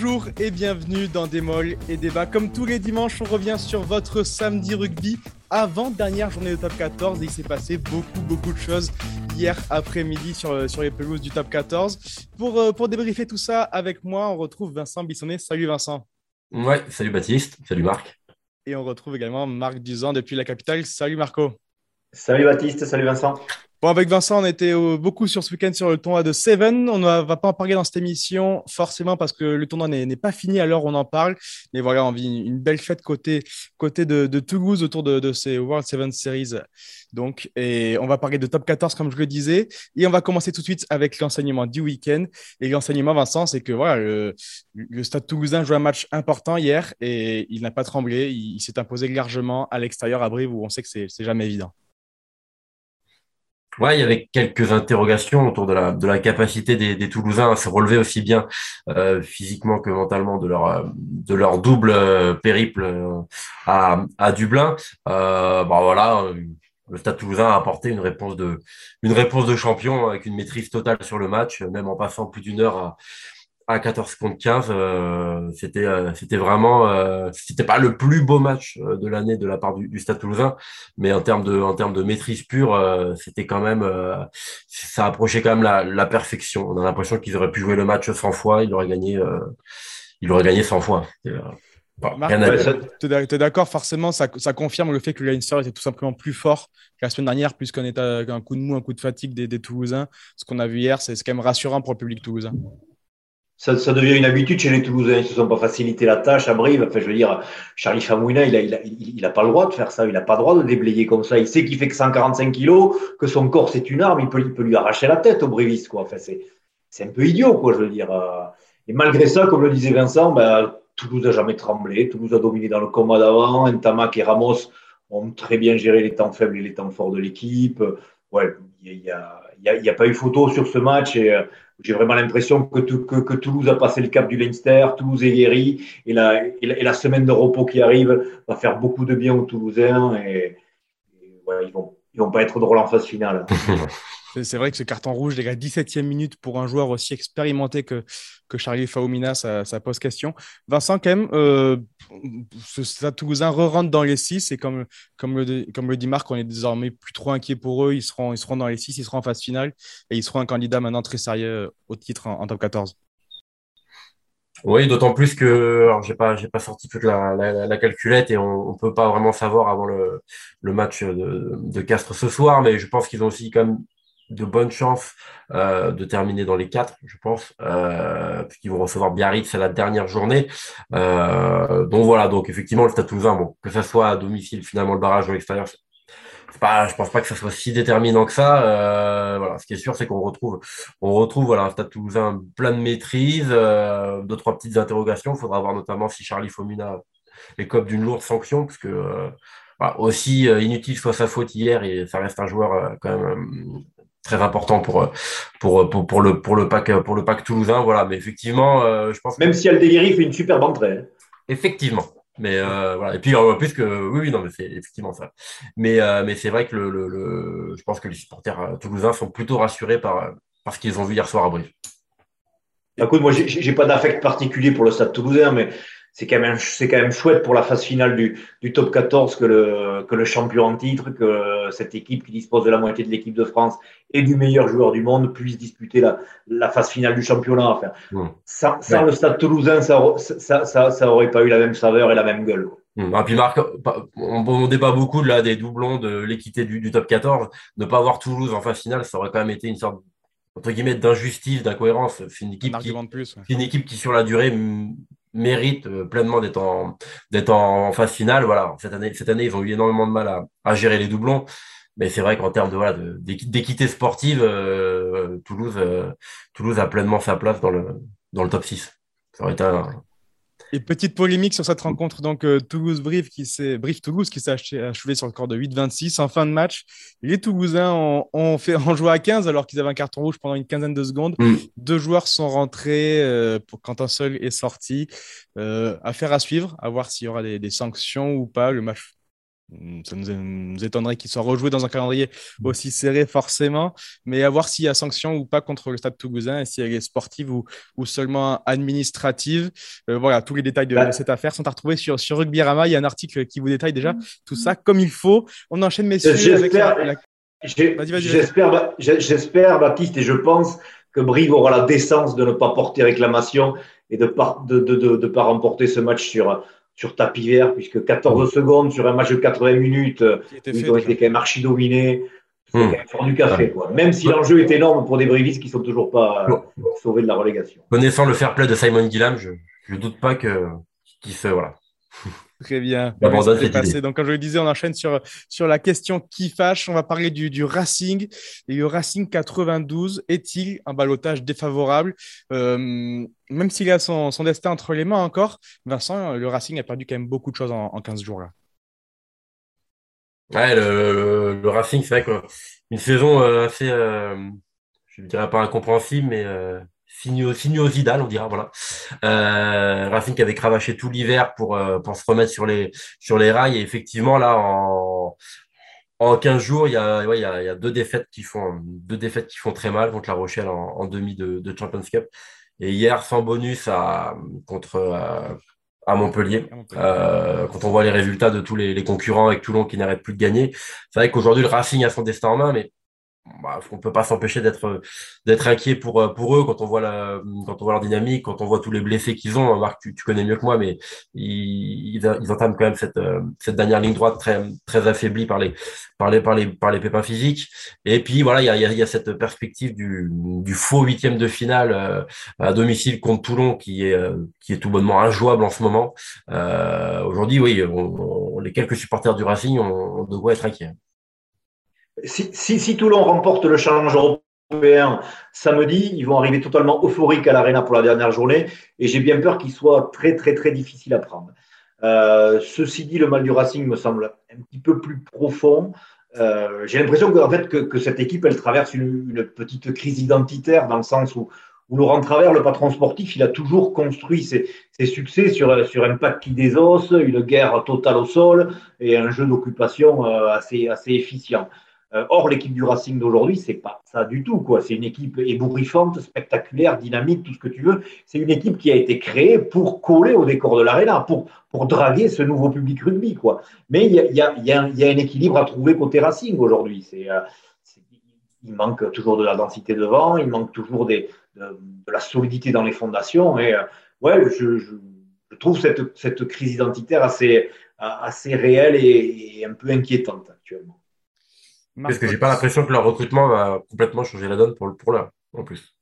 Bonjour et bienvenue dans Des Molles et Débats. Comme tous les dimanches, on revient sur votre samedi rugby avant dernière journée de top 14 et il s'est passé beaucoup beaucoup de choses hier après-midi sur, sur les pelouses du top 14. Pour, euh, pour débriefer tout ça avec moi, on retrouve Vincent Bissonnet. Salut Vincent. Ouais, salut Baptiste, salut Marc. Et on retrouve également Marc Duzan depuis la capitale. Salut Marco. Salut Baptiste, salut Vincent. Bon, avec Vincent, on était euh, beaucoup sur ce week-end sur le tournoi de Seven. On ne va pas en parler dans cette émission, forcément, parce que le tournoi n'est pas fini à l'heure où on en parle. Mais voilà, on vit une belle fête côté, côté de, Toulouse autour de, ces World Seven Series. Donc, et on va parler de top 14, comme je le disais. Et on va commencer tout de suite avec l'enseignement du week-end. Et l'enseignement, Vincent, c'est que voilà, le, Stade toulousain joue un match important hier et il n'a pas tremblé. Il, s'est imposé largement à l'extérieur à Brive où on sait que c'est jamais évident. Ouais, il y avait quelques interrogations autour de la, de la capacité des, des Toulousains à se relever aussi bien euh, physiquement que mentalement de leur, de leur double euh, périple euh, à, à Dublin. Euh, bah voilà, le Stade Toulousain a apporté une réponse de, une réponse de champion avec une maîtrise totale sur le match, même en passant plus d'une heure à, à 14 contre 15, euh, c'était euh, c'était vraiment euh, c'était pas le plus beau match de l'année de la part du, du, Stade Toulousain, mais en termes de en termes de maîtrise pure, c'était quand même ça approchait quand même la, la perfection. On a l'impression qu'ils auraient pu jouer le match 100 fois, il aurait gagné il aurait gagné 100 fois. tu es d'accord, forcément, ça, ça, confirme le fait que le Leinster était tout simplement plus fort que la semaine dernière, plus qu'un état, un coup de mou, un coup de fatigue des, des Toulousains. Ce qu'on a vu hier, c'est quand même rassurant pour le public toulousain ça, ça, devient une habitude chez les Toulousains. Ils ne se sont pas facilité la tâche à Brive. Enfin, je veux dire, Charlie Famouina, il a, il, a, il, a pas le droit de faire ça. Il n'a pas le droit de déblayer comme ça. Il sait qu'il fait que 145 kilos, que son corps c'est une arme. Il peut, il peut lui arracher la tête au Briviste, quoi. Enfin, c'est, c'est un peu idiot, quoi, je veux dire. Et malgré ça, comme le disait Vincent, ben, Toulouse a jamais tremblé. Toulouse a dominé dans le combat d'avant. Ntamak et Ramos ont très bien géré les temps faibles et les temps forts de l'équipe. Ouais, il y a, n'y a, a, pas eu photo sur ce match et euh, j'ai vraiment l'impression que, que, Toulouse a passé le cap du Leinster, Toulouse est guéri et la, semaine de repos qui arrive va faire beaucoup de bien aux Toulousains et, et ils vont, ils vont pas être drôles en phase finale. C'est vrai que ce carton rouge, les gars, 17e minute pour un joueur aussi expérimenté que, que Charlie Faumina, ça, pose question. Vincent, quand même, euh, ce re-rentre dans les 6 et comme, comme, le, comme le dit Marc, on est désormais plus trop inquiet pour eux. Ils seront, ils seront dans les 6, ils seront en phase finale et ils seront un candidat maintenant très sérieux au titre en, top 14. Oui, d'autant plus que j'ai pas j'ai pas sorti toute la, la, calculette et on, on peut pas vraiment savoir avant le, le match de, de Castres ce soir, mais je pense qu'ils ont aussi quand même de bonnes chances euh, de terminer dans les quatre, je pense, euh, puisqu'ils vont recevoir Biarritz à la dernière journée. Euh, donc voilà, donc effectivement le Stade Toulousain, bon, que ça soit à domicile, finalement le barrage ou à l'extérieur, pas, je pense pas que ça soit si déterminant que ça. Euh, voilà, ce qui est sûr, c'est qu'on retrouve, on retrouve voilà un Stade Toulousain plein de maîtrise, euh, deux trois petites interrogations. Il faudra voir notamment si Charlie Fomina écope d'une lourde sanction, parce que euh, aussi inutile soit sa faute hier, et ça reste un joueur quand même très important pour, pour, pour, pour, le, pour, le pack, pour le pack toulousain. Voilà, mais effectivement, euh, je pense. Même si Aldegiri fait une superbe entrée. Hein. Effectivement. Mais euh, voilà. Et puis en plus que oui, oui, non, mais c'est effectivement ça. Mais, euh, mais c'est vrai que le, le, le, je pense que les supporters toulousains sont plutôt rassurés par, par ce qu'ils ont vu hier soir à Brive. Écoute, moi, j'ai pas d'affect particulier pour le Stade Toulousain, mais c'est quand même c'est quand même chouette pour la phase finale du, du top 14 que le que le champion en titre, que cette équipe qui dispose de la moitié de l'équipe de France et du meilleur joueur du monde puisse disputer la, la phase finale du championnat. Enfin, sans, sans le Stade Toulousain, ça, ça, ça, ça aurait pas eu la même saveur et la même gueule. Ah, puis Marc, on, on débat beaucoup là des doublons de l'équité du, du top 14. Ne pas avoir Toulouse en phase finale, ça aurait quand même été une sorte entre guillemets d'injustice, d'incohérence. C'est une équipe qui, plus, une équipe qui sur la durée mérite euh, pleinement d'être en, d'être en phase finale. Voilà, cette année, cette année, ils ont eu énormément de mal à, à gérer les doublons. Mais c'est vrai qu'en termes de voilà d'équité sportive, euh, Toulouse, euh, Toulouse a pleinement sa place dans le dans le top 6. Ça aurait été et petite polémique sur cette rencontre, donc euh, Toulouse-Brive qui s'est Brive Toulouse qui s'est achevé sur le corps de 8-26 en fin de match. Les Toulousains ont, fait en joué à 15 alors qu'ils avaient un carton rouge pendant une quinzaine de secondes. Mm. Deux joueurs sont rentrés euh, pour, quand un seul est sorti. Euh, affaire à suivre, à voir s'il y aura des, sanctions ou pas. Le match ça nous, étonnerait qu'il soit rejoué dans un calendrier aussi serré forcément, mais à voir s'il y a sanction ou pas contre le Stade Toulousain et si elle est sportive ou, ou seulement administrative. Euh, voilà, tous les détails de, bah cette affaire sont à retrouver sur, sur Rugby Rama. Il y a un article qui vous détaille déjà tout ça comme il faut. On enchaîne, messieurs. J'espère, j'espère, Baptiste, et je pense que Brive aura la décence de ne pas porter réclamation et de ne pas, de, de, de, pas remporter ce match sur, sur tapis vert, puisque 14 secondes sur un match de 80 minutes, ils ont été quand même archi dominés. C'est mmh. quand même du café, quoi. Même si l'enjeu est énorme pour des brivistes qui sont toujours pas euh, sauvés de la relégation. Connaissant le fair play de Simon Gillam, je ne doute pas que qu'il se voilà. Très bien. Donc, comme je le disais, on enchaîne sur, sur la question qui fâche. On va parler du, du Racing. Et le Racing 92 est-il un balotage défavorable? Euh, Même s'il a son, son, destin entre les mains encore, Vincent, le Racing a perdu quand même beaucoup de choses en, en 15 jours là. Ouais, le, le, Racing, c'est vrai qu'une saison euh, assez, euh, je ne dirais pas incompréhensible, mais sinuosidal, on dira, voilà. Euh, Racing qui avait cravaché tout l'hiver pour, euh, pour se remettre sur les, sur les rails. Et effectivement, là, en, en 15 jours, il y a, ouais, il y a, il y a deux défaites qui font, deux défaites qui font très mal contre La Rochelle en, en demi de, de, Champions Cup. Et hier, sans bonus à, contre, à, à Montpellier. Euh, quand on voit les résultats de tous les, les concurrents avec Toulon qui n'arrêtent plus de gagner, c'est vrai qu'aujourd'hui le Racing a son destin en main, mais bah, on peut pas s'empêcher d'être d'être inquiet pour euh, pour eux quand on voit la leur dynamique, quand on voit tous les blessés qu'ils ont. Marc, tu, connais mieux que moi, mais ils, ils, entament quand même cette euh, cette dernière ligne droite très affaiblie par les par pépins physiques. Et puis voilà, il y a, il y a cette perspective du faux huitième de finale euh, à domicile contre Toulon qui est tout bonnement injouable en ce moment. Aujourd'hui, oui, les quelques supporters du Racing, on, on être inquiets si, si, si, Toulon remporte le challenge européen samedi, ils vont arriver totalement euphoriques à l'Arena pour la dernière journée et j'ai bien peur qu'il soit très, très, très difficile à prendre. Euh, ceci dit, le mal du Racing me semble un petit peu plus profond. Euh, j'ai l'impression que, en fait, que, que, cette équipe, elle traverse une, une, petite crise identitaire dans le sens où, où Laurent Travers, le patron sportif, il a toujours construit ses, ses succès sur, sur un paquet des os, une guerre totale au sol et un jeu d'occupation euh, assez, assez efficient. Euh, or, l'équipe du Racing d'aujourd'hui, c'est pas ça du tout. quoi. C'est une équipe ébouriffante, spectaculaire, dynamique, tout ce que tu veux. C'est une équipe qui a été créée pour coller au décor de l'aréna, pour, pour draguer ce nouveau public rugby. quoi. Mais il y a, y, a, y, a, y a, un équilibre à trouver côté Racing aujourd'hui. C'est, euh, il manque toujours de la densité devant, il manque toujours des, de, la solidité dans les fondations. Et euh, ouais, je, je, trouve cette, cette crise identitaire assez, assez réelle et un peu inquiétante actuellement. Parce que j'ai pas l'impression que leur recrutement va complètement changer la donne pour, pour l'heure, en plus.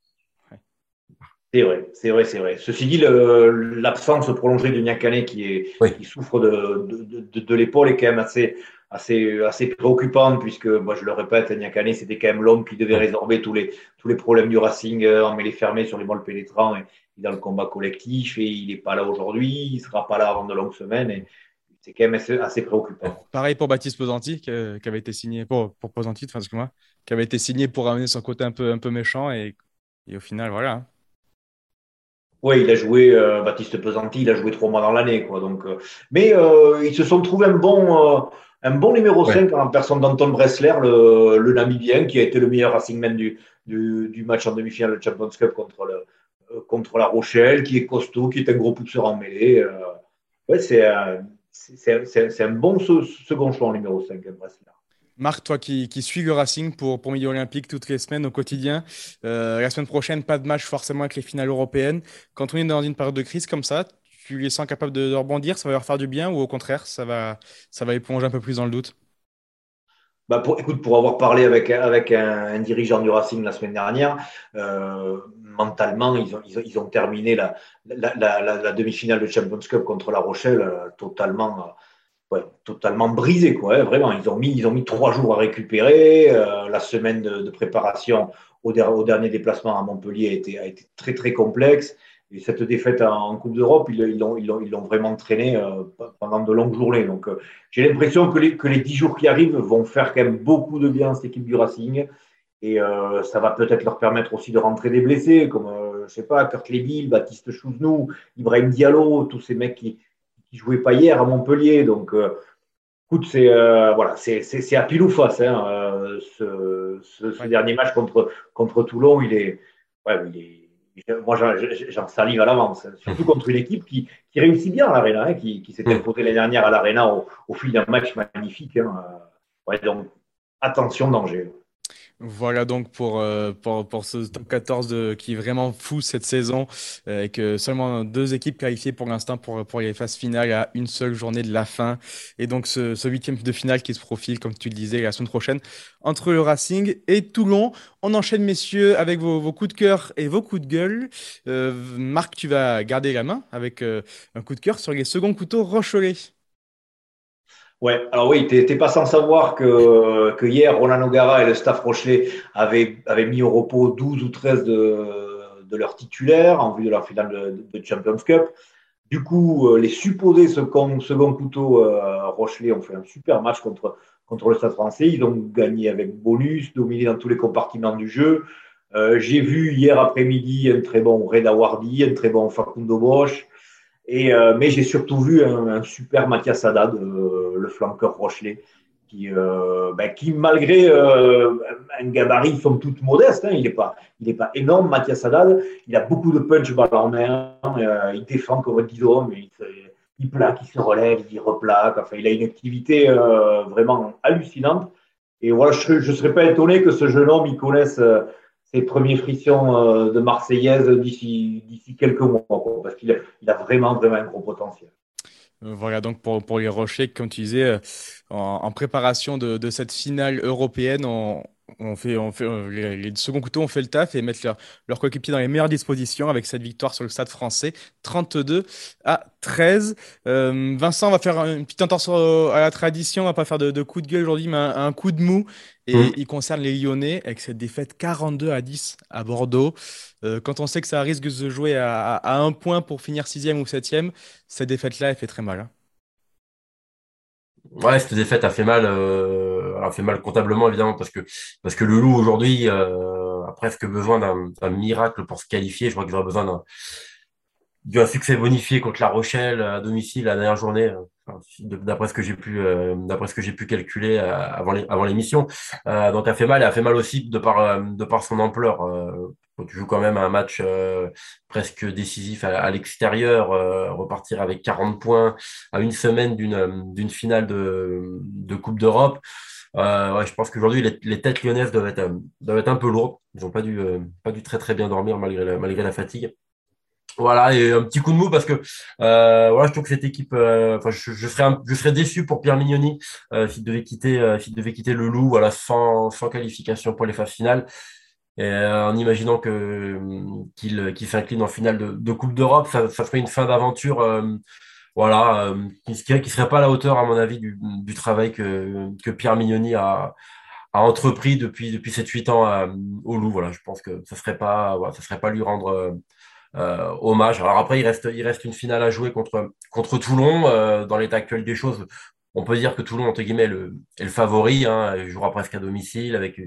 C'est vrai, c'est vrai, c'est vrai. Ceci dit, l'absence prolongée de Niakane qui, est, qui souffre de, de, de, l'épaule est quand même assez, assez, assez préoccupante, puisque, moi, je le répète, Niakane, c'était quand même l'homme qui devait résorber tous les, tous les problèmes du Racing euh, en mêlée fermée sur les molles pénétrants et, dans le combat collectif, et il n'est pas là aujourd'hui, il ne sera pas là avant de longues semaines. Et, c'est quand même assez, préoccupant. Pareil pour Baptiste Posanti, qui, avait été signé pour, pour Posanti, enfin, moi, qui avait été signé pour ramener son côté un peu, un peu méchant et, et au final, voilà. Oui, il a joué, euh, Baptiste Pesanti, il a joué trois mois dans l'année. quoi. Donc, euh, mais euh, ils se sont trouvés un bon, un bon numéro 5 en personne d'Anton Bressler, le, le, Namibien, qui a été le meilleur Racing Man du, du, du match en demi-finale de Champions Cup contre, le, contre la Rochelle, qui est costaud, qui est un gros pousseur en mêlée. ouais, c'est c'est un bon second choix en numéro 5, Marc, toi qui, qui suis le Racing pour, pour Midi Olympique toutes les semaines au quotidien, euh, la semaine prochaine, pas de match forcément avec les finales européennes. Quand on est dans une période de crise comme ça, tu les sens capables de, de rebondir, ça va leur faire du bien ou au contraire, ça va, ça va les plonger un peu plus dans le doute? Bah pour, écoute, pour avoir parlé avec, avec un, dirigeant du Racing la semaine dernière, euh, mentalement, ils ont, terminé la, demi-finale de Champions Cup contre La Rochelle euh, totalement, euh, totalement brisé, quoi. Hein, vraiment, ils ont mis, trois jours à récupérer. Euh, la semaine de, préparation au, dernier déplacement à Montpellier a été, très très complexe. Et cette défaite en Coupe d'Europe, ils l'ont vraiment traîné euh, pendant de longues journées. Donc, j'ai l'impression que les, que les 10 jours qui arrivent vont faire quand même beaucoup de bien à cette équipe du Racing. Et euh, ça va peut-être leur permettre aussi de rentrer des blessés, comme, je sais pas, Kurt Léville, Baptiste Chouznou, Ibrahim Diallo, tous ces mecs qui, qui jouaient pas hier à Montpellier. Donc, Écoute, c'est euh, voilà, c'est à pile ou face. Hein, euh, ce, ce, dernier match contre, contre Toulon, il est, ouais, il est moi, j'en salive à l'avance, surtout contre une équipe qui, qui réussit bien à l'Arena, hein, qui, qui s'est mm. imposée l'année dernière à l'Arena au, au, fil d'un match magnifique. Hein. Ouais, donc, attention, danger. Voilà donc pour, euh, pour, pour, ce top 14 de, qui est vraiment fou cette saison, euh, avec seulement deux équipes qualifiées pour l'instant pour, pour les phases finales à une seule journée de la fin. Et donc ce, huitième de finale qui se profile, comme tu le disais, la semaine prochaine, entre le Racing et Toulon. On enchaîne, messieurs, avec vos, vos coups de cœur et vos coups de gueule. Euh, Marc, tu vas garder la main avec un coup de cœur sur les seconds couteaux Rochelais. Ouais, alors oui, tu n'es pas sans savoir que, que hier, Roland O'Gara et le staff Rochelet avaient, avaient mis au repos 12 ou 13 de, de leurs titulaires en vue de leur finale de, de Champions Cup. Du coup, euh, les supposés second, second couteau euh, Rochelet ont fait un super match contre, contre le Stade français. Ils ont gagné avec bonus, dominé dans tous les compartiments du jeu. Euh, J'ai vu hier après-midi un très bon Reda Wardi, un très bon Facundo Bosch, et, euh, mais j'ai surtout vu un, super Mathias Haddad, euh, le flanqueur Rochelet, qui, euh, ben, malgré un gabarit somme toute modeste, hein, il n'est pas, pas énorme, Mathias Haddad, il a beaucoup de punch balle en main, il défend comme guidon, mais il, il, plaque, il se relève, il replaque, enfin, il a une activité vraiment hallucinante. Et voilà, je ne serais pas étonné que ce jeune homme, il connaisse ses premiers frictions euh, de Marseillaise d'ici quelques mois, parce qu'il a, vraiment, vraiment un gros potentiel. Euh, voilà, donc pour, les Rochers, comme tu disais, euh, en, préparation de, de, cette finale européenne, on, on fait, on euh, les, seconds couteaux ont fait le taf et mettent leur, leur coéquipier dans les meilleures dispositions avec cette victoire sur le stade français, 32 à 13. Euh, Vincent va faire une petite intention à la tradition, on va pas faire de, coup de gueule aujourd'hui, mais un, coup de mou. Et mmh. il concerne les Lyonnais avec cette défaite 42 à 10 à Bordeaux. Euh, quand on sait que ça risque de se jouer à, à, un point pour finir sixième ou septième, cette défaite-là, elle fait très mal. Hein. Ouais, cette défaite a fait mal, euh, a fait mal comptablement évidemment parce que parce que le Loup aujourd'hui euh, a presque besoin d'un miracle pour se qualifier. Je crois qu'il aura besoin d'un d'un succès bonifié contre La Rochelle à domicile la dernière journée, d'après ce que j'ai pu euh, d'après ce que j'ai pu calculer euh, avant avant l'émission. Euh, donc a fait mal et a fait mal aussi de par de par son ampleur tu joues quand même un match euh, presque décisif à, l'extérieur, euh, repartir avec 40 points à une semaine d'une euh, d'une finale de, de Coupe d'Europe. Ouais, je pense qu'aujourd'hui les, les, têtes lyonnaises doivent être, doivent être un peu lourdes. Ils n'ont pas dû pas dû très très bien dormir malgré malgré la fatigue. Voilà, et un petit coup de mou parce que euh, voilà, je trouve que cette équipe, enfin, je, je, serais je serais déçu pour Pierre Mignoni s'il devait quitter s'il devait quitter le Loup, voilà, sans sans qualification pour les phases finales. Et, euh, en imaginant que qu'il qu'il s'incline en finale de, de Coupe d'Europe, ça, ça, ferait une fin d'aventure, euh, voilà, euh, qui, qui serait pas à la hauteur, à mon avis, du, du travail que, que Pierre Mignoni a, a entrepris depuis depuis 7-8 ans au Loup. Voilà, je pense que ça serait pas, voilà, ça serait pas lui rendre euh, hommage. Alors après, il reste il reste une finale à jouer contre contre Toulon. dans l'état actuel des choses, on peut dire que Toulon entre guillemets est le, est le favori. Hein, il jouera presque à domicile avec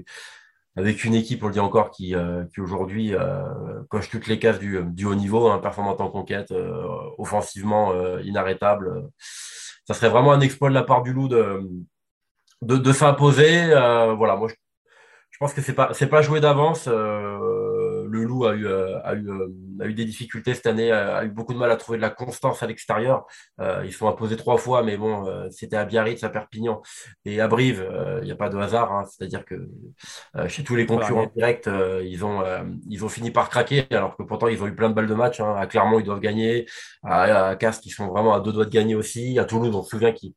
avec une équipe, on le dit encore, qui, euh, qui aujourd'hui euh, coche toutes les cases du, du haut niveau, hein, performante en conquête, euh, offensivement euh, inarrêtable. Ça serait vraiment un exploit de la part du Loup de, de, de s'imposer. voilà, moi je, je, pense que c'est pas c'est pas joué d'avance le Loup a eu, euh, a, eu, euh, a eu des difficultés cette année, a, eu beaucoup de mal à trouver de la constance à l'extérieur. Euh, ils sont imposés trois fois, mais bon, c'était à Biarritz, à Perpignan et à Brive. Il n'y a pas de hasard, hein. c'est-à-dire que chez tous les concurrents directs, ils ont ils ont fini par craquer, alors que pourtant ils ont eu plein de balles de match. Hein. À Clermont, ils doivent gagner. À, à Castres, ils sont vraiment à deux doigts de gagner aussi. À Toulouse, on se souvient qu'ils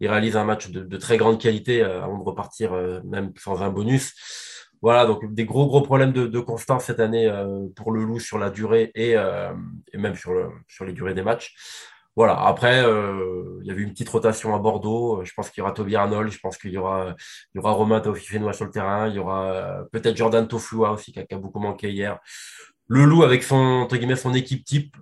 réalisent un match de, de, très grande qualité avant de repartir même sans un bonus. Voilà, donc des gros gros problèmes de, de constance cette année euh, pour le Loup sur la durée et, euh, et même sur, le, sur les durées des matchs. Voilà, après, euh, il y avait une petite rotation à Bordeaux. Je pense qu'il y aura Toby Arnold, je pense qu'il y aura, il y aura Romain sur le terrain, il y aura peut-être Jordan Tofua aussi qui a, qui a, beaucoup manqué hier. Le Loup avec son, entre guillemets, son équipe type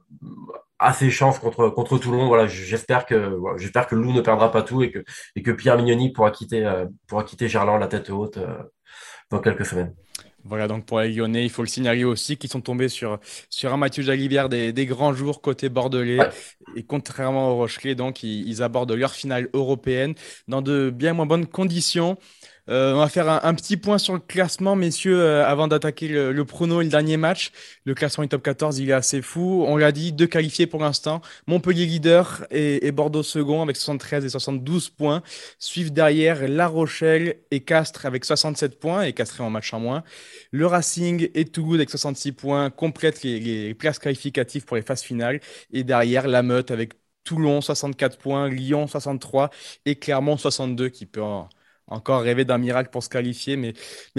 a ses chances contre, contre Toulon. Voilà, j'espère que, voilà, j'espère que le Loup ne perdra pas tout et que, et que Pierre Mignoni pourra quitter, pourra quitter Gerland la tête haute dans quelques semaines. Voilà, donc pour les Lyonnais, il faut le signaler aussi qu'ils sont tombés sur, sur un Mathieu Jalivière des, des grands jours côté bordelais. Et contrairement aux Rochelais, donc, ils, ils abordent leur finale européenne dans de bien moins bonnes conditions. Euh, on va faire un, petit point sur le classement, messieurs, euh, avant d'attaquer le, le, prono et le dernier match. Le classement du top 14, il est assez fou. On l'a dit, deux qualifiés pour l'instant. Montpellier leader et, Bordeaux second avec 73 et 72 points. Suivent derrière La Rochelle et Castres avec 67 points et Castres en match en moins. Le Racing et Toulouse avec 66 points complètent les, les places qualificatives pour les phases finales. Et derrière, La Meute avec Toulon 64 points, Lyon 63 et Clermont 62 qui peut en encore rêver d'un miracle pour se qualifier, mais,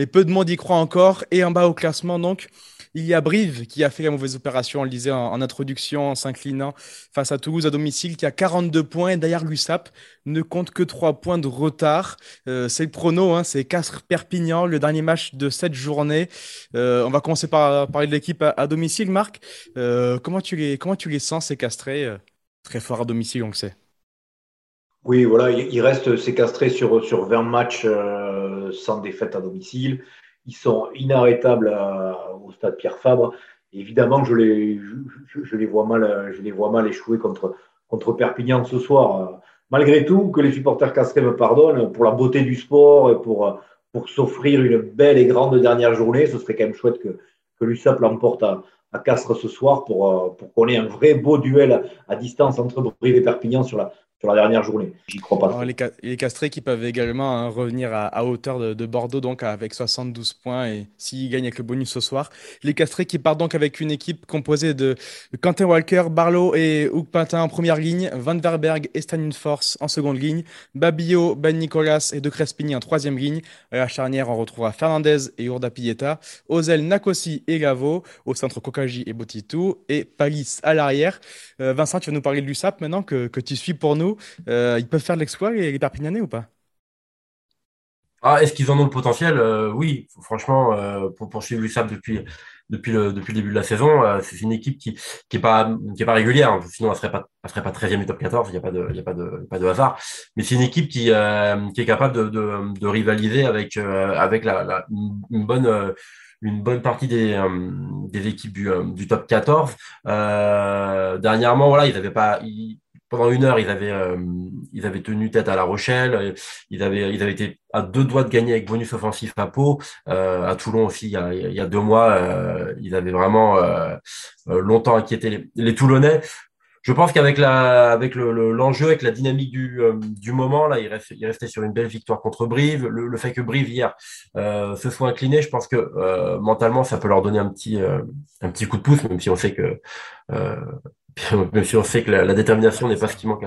peu de monde y croit encore. Et en bas au classement, donc, il y a Brive qui a fait la mauvaise opération, on le disait en, introduction, en s'inclinant face à Toulouse à domicile, qui a 42 points. Et d'ailleurs, l'USAP ne compte que 3 points de retard. Euh, c'est le prono, hein, c'est Castres-Perpignan, le dernier match de cette journée. Euh, on va commencer par parler de l'équipe à, domicile, Marc. Euh, comment, tu les, comment tu les sens, ces Castrés Très fort à domicile, on le sait? Oui, voilà, il reste séquestré sur, sur 20 matchs euh, sans défaite à domicile. Ils sont inarrêtables au stade Pierre Fabre. évidemment, je les, je, les vois mal, je les vois mal échouer contre, contre Perpignan ce soir. Malgré tout, que les supporters castrés me pardonnent, pour la beauté du sport et pour, pour s'offrir une belle et grande dernière journée, ce serait quand même chouette que, que l'USAP l'emporte à, à Castres ce soir pour, pour qu'on ait un vrai beau duel à distance entre Brive et Perpignan sur la, la dernière journée. J'y crois pas. les, Castrés qui peuvent également hein, revenir à, hauteur de, Bordeaux, donc avec 72 points, et s'ils gagnent avec le bonus ce soir. Les Castrés qui partent donc avec une équipe composée de, Quentin Walker, Barlow et Hugues Pintin en première ligne, Van Verberg et Stanin Force en seconde ligne, Babio, Ben Nicolas et De Crespigny en troisième ligne. À la charnière, on retrouvera Fernandez et Urda Pieta, Ozel, Nakosi et Gavo, au centre Kokaji et Botitou, et Palis à l'arrière. Euh, Vincent, tu vas nous parler de l'USAP maintenant que tu suis pour nous. Euh, ils peuvent faire l'exploit, les, les Perpignanais, ou pas? Ah, Est-ce qu'ils en ont le potentiel? Euh, Oui, franchement, euh, pour poursuivre l'USAP depuis, depuis, le, début de la saison, c'est une équipe qui qui est pas, régulière, hein. sinon elle serait pas, elle serait pas 13e du top 14, il n'y a, pas de, hasard. Mais c'est une équipe qui, est capable de, rivaliser avec, une bonne partie des, équipes du, top 14. Euh, dernièrement, ils n'avaient pas, pendant une heure, ils avaient, euh, ils avaient tenu tête à La Rochelle. Ils avaient, ils avaient été à deux doigts de gagner avec bonus offensif à Pau. Euh, à Toulon aussi, il y a, il y a deux mois, euh, ils avaient vraiment euh, longtemps inquiété les, les, Toulonnais. Je pense qu'avec la, avec le, l'enjeu, avec la dynamique du, du moment, là, il, reste, il restait sur une belle victoire contre Brive. Le, le fait que Brive hier se soit incliné, je pense que mentalement, ça peut leur donner un petit, un petit coup de pouce, même si on sait que même si on sait que la, détermination n'est pas ce qui manque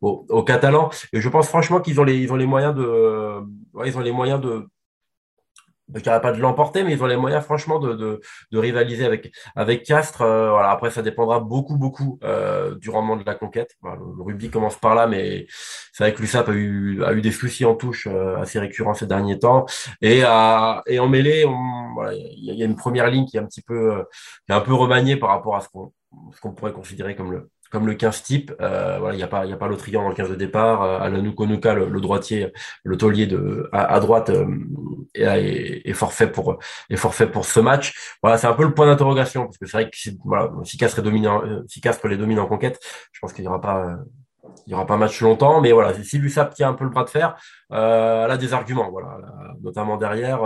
aux, Catalans. Et je pense franchement qu'ils ont les, moyens de, ils ont les moyens de, je pas de l'emporter, mais ils ont les moyens franchement de, rivaliser avec avec Castres. Euh, voilà, après ça dépendra beaucoup beaucoup euh, du rendement de la conquête. le, rugby commence par là, mais c'est vrai que l'USAP a eu a eu des soucis en touche euh, assez récurrents ces derniers temps. Et à, et en mêlée, il y, a une première ligne qui est un petit peu qui est un peu remaniée par rapport à ce qu'on ce qu'on pourrait considérer comme le, comme le 15 type. Euh, voilà, il n'y a pas, il a dans le 15 de départ. Euh, Alanou Konuka, le, droitier, le taulier de, à, droite, euh, est, forfait pour, est forfait pour ce match. Voilà, c'est un peu le point d'interrogation parce que c'est vrai que voilà, si Castres est dominant, euh, les domine en conquête, je pense qu'il n'y aura pas, il y aura pas match longtemps, mais voilà, si l'USAP tient un peu le bras de fer, elle a des arguments, voilà, notamment derrière.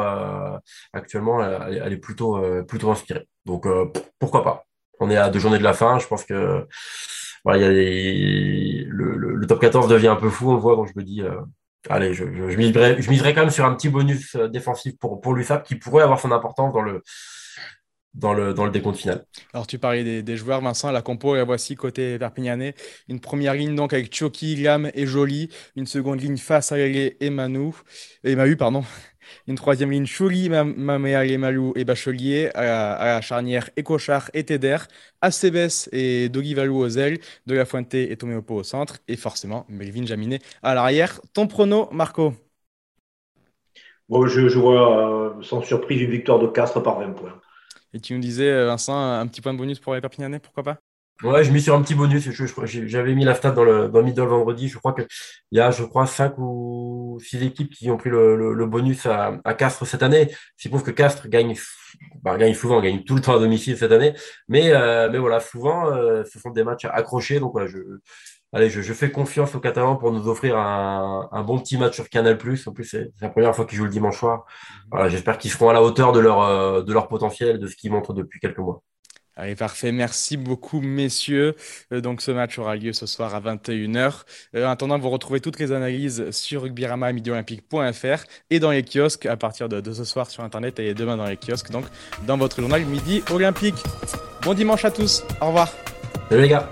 Actuellement, elle, elle, est plutôt, plutôt inspirée. Donc pourquoi pas on est à deux journées de la fin. Je pense que voilà, il y a le, top 14 devient un peu fou, on le voit. Donc je me dis, euh, allez, je, je, je quand même sur un petit bonus euh, défensif pour, pour l'USAP qui pourrait avoir son importance dans le, dans le, dans le décompte final. Alors, tu parlais des, des joueurs, Vincent, la compo, la voici côté Perpignanais. Une première ligne donc avec Choki, Lam et Jolie. Une seconde ligne face à et Manu, et Mahu, pardon. Une troisième ligne, Chouli, Maméa, Malou et Bachelier. À la, charnière, Ecochard et Teder. Acebes et Doggy Valou aux ailes. De la Fuente et Toméopo au centre. Et forcément, Melvin Jaminet à l'arrière. Ton prono, Marco? Bon, je, je, vois euh, sans surprise une victoire de Castres par 20 points. Et tu nous disais, euh, Vincent, un petit point de bonus pour les Perpignanais, pourquoi pas? Ouais, je mis sur un petit bonus. J'avais mis la stat dans le, dans middle vendredi. Je crois qu'il y a, je crois, cinq ou six équipes qui ont pris le, le, bonus à, à, Castres cette année. Je suppose que Castres gagne, bah, gagne souvent, gagne tout le temps à domicile cette année. Mais, euh, mais voilà, souvent, euh, ce sont des matchs accrochés. Donc voilà, je, allez, je, je fais confiance aux Catalans pour nous offrir un, un bon petit match sur Canal+. En plus, c'est la première fois qu'ils jouent le dimanche soir. Voilà, j'espère qu'ils seront à la hauteur de leur, euh, de leur potentiel, de ce qu'ils montrent depuis quelques mois. Allez, parfait. Merci beaucoup, messieurs. Euh, donc, ce match aura lieu ce soir à 21h. Euh, en attendant, vous retrouvez toutes les analyses sur rugbyrama et dans les kiosques à partir de, de, ce soir sur Internet et demain dans les kiosques, donc dans votre journal Midi Olympique. Bon dimanche à tous. Au revoir. Salut les gars.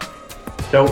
Ciao.